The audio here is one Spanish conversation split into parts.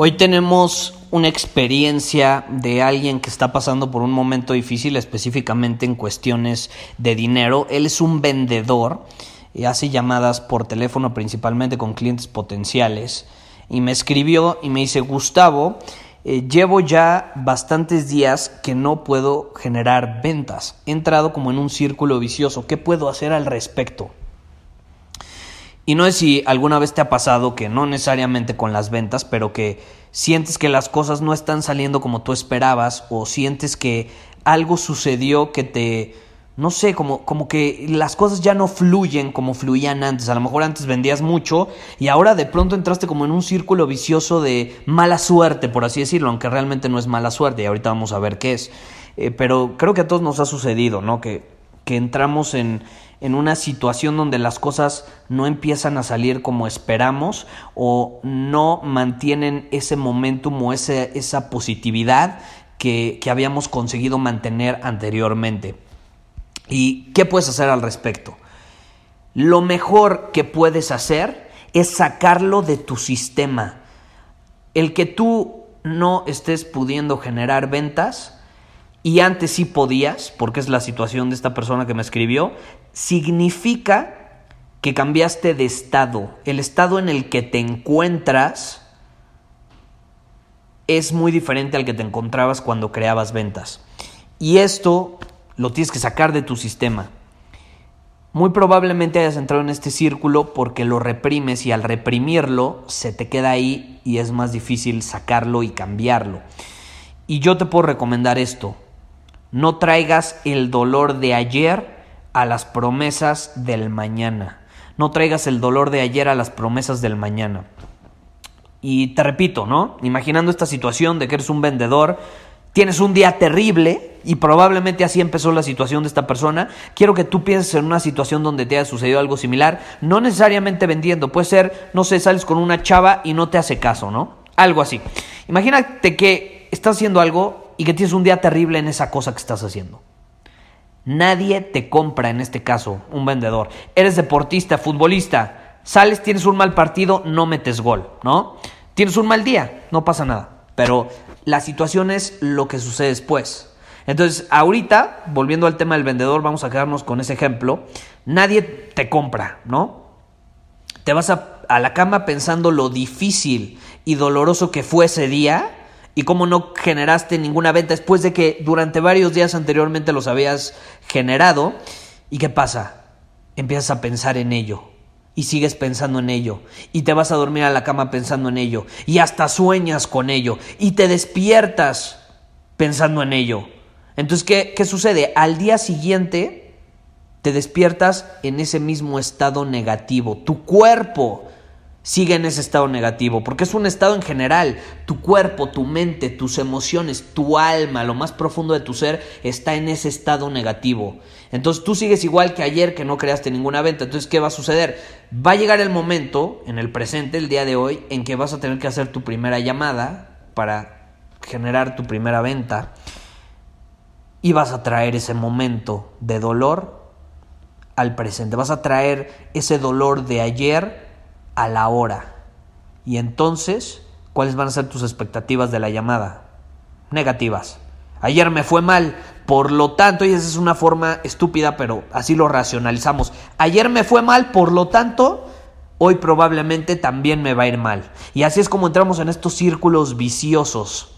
Hoy tenemos una experiencia de alguien que está pasando por un momento difícil, específicamente en cuestiones de dinero. Él es un vendedor y hace llamadas por teléfono principalmente con clientes potenciales. Y me escribió y me dice, Gustavo, eh, llevo ya bastantes días que no puedo generar ventas. He entrado como en un círculo vicioso. ¿Qué puedo hacer al respecto? Y no sé si alguna vez te ha pasado que no necesariamente con las ventas, pero que sientes que las cosas no están saliendo como tú esperabas o sientes que algo sucedió que te, no sé, como, como que las cosas ya no fluyen como fluían antes. A lo mejor antes vendías mucho y ahora de pronto entraste como en un círculo vicioso de mala suerte, por así decirlo, aunque realmente no es mala suerte y ahorita vamos a ver qué es. Eh, pero creo que a todos nos ha sucedido, ¿no? Que, que entramos en en una situación donde las cosas no empiezan a salir como esperamos o no mantienen ese momentum o esa positividad que, que habíamos conseguido mantener anteriormente. ¿Y qué puedes hacer al respecto? Lo mejor que puedes hacer es sacarlo de tu sistema. El que tú no estés pudiendo generar ventas, y antes sí podías, porque es la situación de esta persona que me escribió, significa que cambiaste de estado. El estado en el que te encuentras es muy diferente al que te encontrabas cuando creabas ventas. Y esto lo tienes que sacar de tu sistema. Muy probablemente hayas entrado en este círculo porque lo reprimes y al reprimirlo se te queda ahí y es más difícil sacarlo y cambiarlo. Y yo te puedo recomendar esto. No traigas el dolor de ayer a las promesas del mañana. No traigas el dolor de ayer a las promesas del mañana. Y te repito, ¿no? Imaginando esta situación de que eres un vendedor, tienes un día terrible y probablemente así empezó la situación de esta persona. Quiero que tú pienses en una situación donde te haya sucedido algo similar, no necesariamente vendiendo, puede ser, no sé, sales con una chava y no te hace caso, ¿no? Algo así. Imagínate que estás haciendo algo y que tienes un día terrible en esa cosa que estás haciendo. Nadie te compra en este caso, un vendedor. Eres deportista, futbolista, sales, tienes un mal partido, no metes gol, ¿no? Tienes un mal día, no pasa nada. Pero la situación es lo que sucede después. Entonces, ahorita, volviendo al tema del vendedor, vamos a quedarnos con ese ejemplo. Nadie te compra, ¿no? Te vas a, a la cama pensando lo difícil y doloroso que fue ese día y cómo no generaste ninguna venta después de que durante varios días anteriormente los habías generado. ¿Y qué pasa? Empiezas a pensar en ello y sigues pensando en ello y te vas a dormir a la cama pensando en ello y hasta sueñas con ello y te despiertas pensando en ello. Entonces, ¿qué, qué sucede? Al día siguiente te despiertas en ese mismo estado negativo. Tu cuerpo sigue en ese estado negativo, porque es un estado en general. Tu cuerpo, tu mente, tus emociones, tu alma, lo más profundo de tu ser está en ese estado negativo. Entonces tú sigues igual que ayer que no creaste ninguna venta. Entonces, ¿qué va a suceder? Va a llegar el momento, en el presente, el día de hoy, en que vas a tener que hacer tu primera llamada para generar tu primera venta. Y vas a traer ese momento de dolor al presente. Vas a traer ese dolor de ayer a la hora. Y entonces, ¿cuáles van a ser tus expectativas de la llamada? Negativas. Ayer me fue mal, por lo tanto, y esa es una forma estúpida, pero así lo racionalizamos. Ayer me fue mal, por lo tanto, hoy probablemente también me va a ir mal. Y así es como entramos en estos círculos viciosos.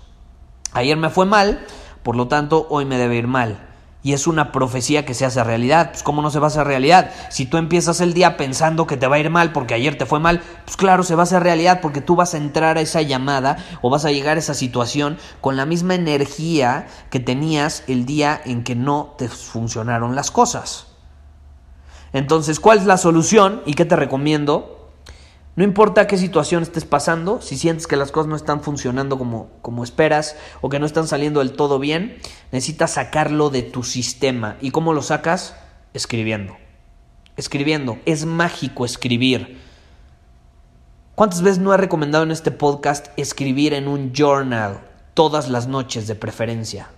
Ayer me fue mal, por lo tanto hoy me debe ir mal. Y es una profecía que se hace realidad. Pues ¿cómo no se va a hacer realidad? Si tú empiezas el día pensando que te va a ir mal porque ayer te fue mal, pues claro, se va a hacer realidad porque tú vas a entrar a esa llamada o vas a llegar a esa situación con la misma energía que tenías el día en que no te funcionaron las cosas. Entonces, ¿cuál es la solución y qué te recomiendo? No importa qué situación estés pasando, si sientes que las cosas no están funcionando como, como esperas o que no están saliendo del todo bien, necesitas sacarlo de tu sistema. ¿Y cómo lo sacas? Escribiendo. Escribiendo. Es mágico escribir. ¿Cuántas veces no he recomendado en este podcast escribir en un journal todas las noches de preferencia?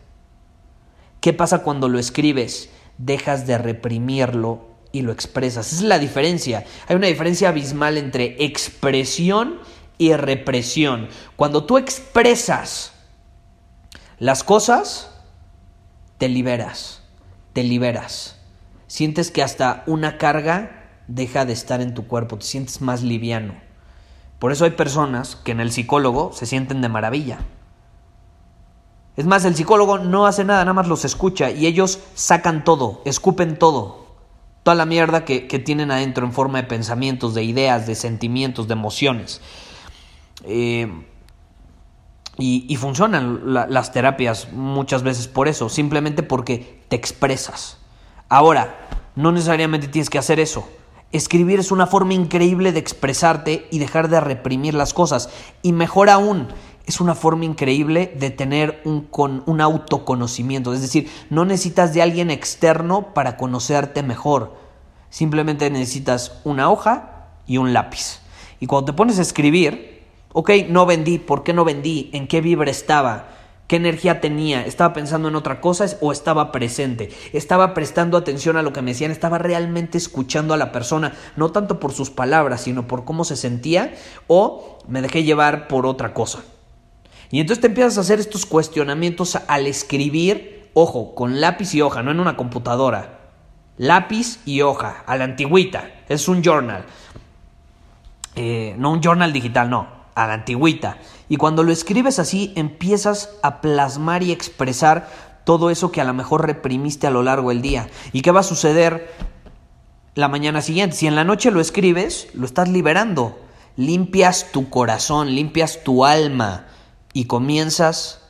¿Qué pasa cuando lo escribes? Dejas de reprimirlo y lo expresas. Esa es la diferencia. Hay una diferencia abismal entre expresión y represión. Cuando tú expresas las cosas, te liberas, te liberas. Sientes que hasta una carga deja de estar en tu cuerpo, te sientes más liviano. Por eso hay personas que en el psicólogo se sienten de maravilla. Es más, el psicólogo no hace nada, nada más los escucha y ellos sacan todo, escupen todo, toda la mierda que, tienen adentro en forma de pensamientos, de ideas, de sentimientos, de emociones. Eh, y, funcionan las terapias muchas veces por eso, simplemente porque te expresas. Ahora, no necesariamente tienes que hacer eso. Escribir es una forma increíble de expresarte y dejar de reprimir las cosas. Y mejor aún, es una forma increíble de tener un, con, un autoconocimiento. Es decir, no necesitas de alguien externo para conocerte mejor. Simplemente necesitas una hoja y un lápiz. Y cuando te pones a escribir, ok, no vendí, ¿por qué no vendí? ¿En qué vibra estaba? ¿Qué energía tenía? ¿Estaba pensando en otra cosa o estaba presente? ¿Estaba prestando atención a lo que me decían? ¿Estaba realmente escuchando a la persona? No tanto por sus palabras, sino por cómo se sentía o me dejé llevar por otra cosa. Y entonces te empiezas a hacer estos cuestionamientos al escribir, ojo, con lápiz y hoja, no en una computadora. Lápiz y hoja, a la antigüita. Es un journal. Eh, no un journal digital, no, a la antigüita. Y cuando lo escribes así, empiezas a plasmar y expresar todo eso que a lo mejor reprimiste a lo largo del día. ¿Y qué va a suceder la mañana siguiente? Si en la noche lo escribes, lo estás liberando. Limpias tu corazón, limpias tu alma y comienzas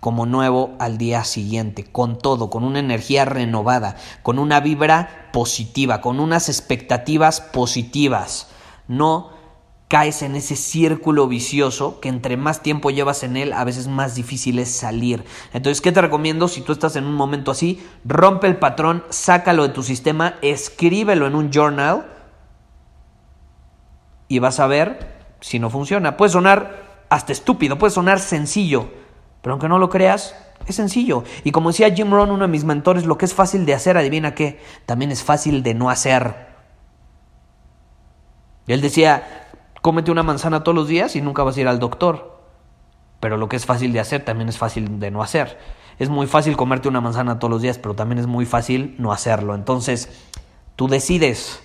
como nuevo al día siguiente, con todo, con una energía renovada, con una vibra positiva, con unas expectativas positivas. No caes en ese círculo vicioso que entre más tiempo llevas en él, a veces más difícil es salir. Entonces, ¿qué te recomiendo? Si tú estás en un momento así, rompe el patrón, sácalo de tu sistema, escríbelo en un journal y vas a ver si no funciona. Puede sonar hasta estúpido, puede sonar sencillo, pero aunque no lo creas, es sencillo. Y como decía Jim Rohn, uno de mis mentores, lo que es fácil de hacer, adivina qué, también es fácil de no hacer. Él decía, cómete una manzana todos los días y nunca vas a ir al doctor. Pero lo que es fácil de hacer también es fácil de no hacer. Es muy fácil comerte una manzana todos los días, pero también es muy fácil no hacerlo. Entonces, tú decides,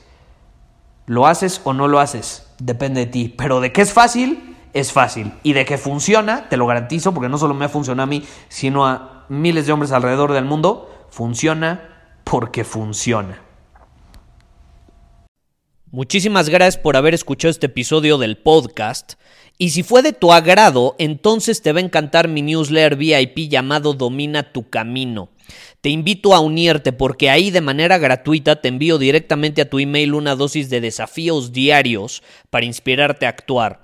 ¿lo haces o no lo haces? Depende de ti. Pero de qué es fácil, es fácil. Y de que funciona, te lo garantizo, porque no solo me ha funcionado a mí, sino a miles de hombres alrededor del mundo, funciona porque funciona. Muchísimas gracias por haber escuchado este episodio del podcast. Y si fue de tu agrado, entonces te va a encantar mi newsletter VIP llamado Domina tu Camino. Te invito a unirte porque ahí de manera gratuita te envío directamente a tu email una dosis de desafíos diarios para inspirarte a actuar.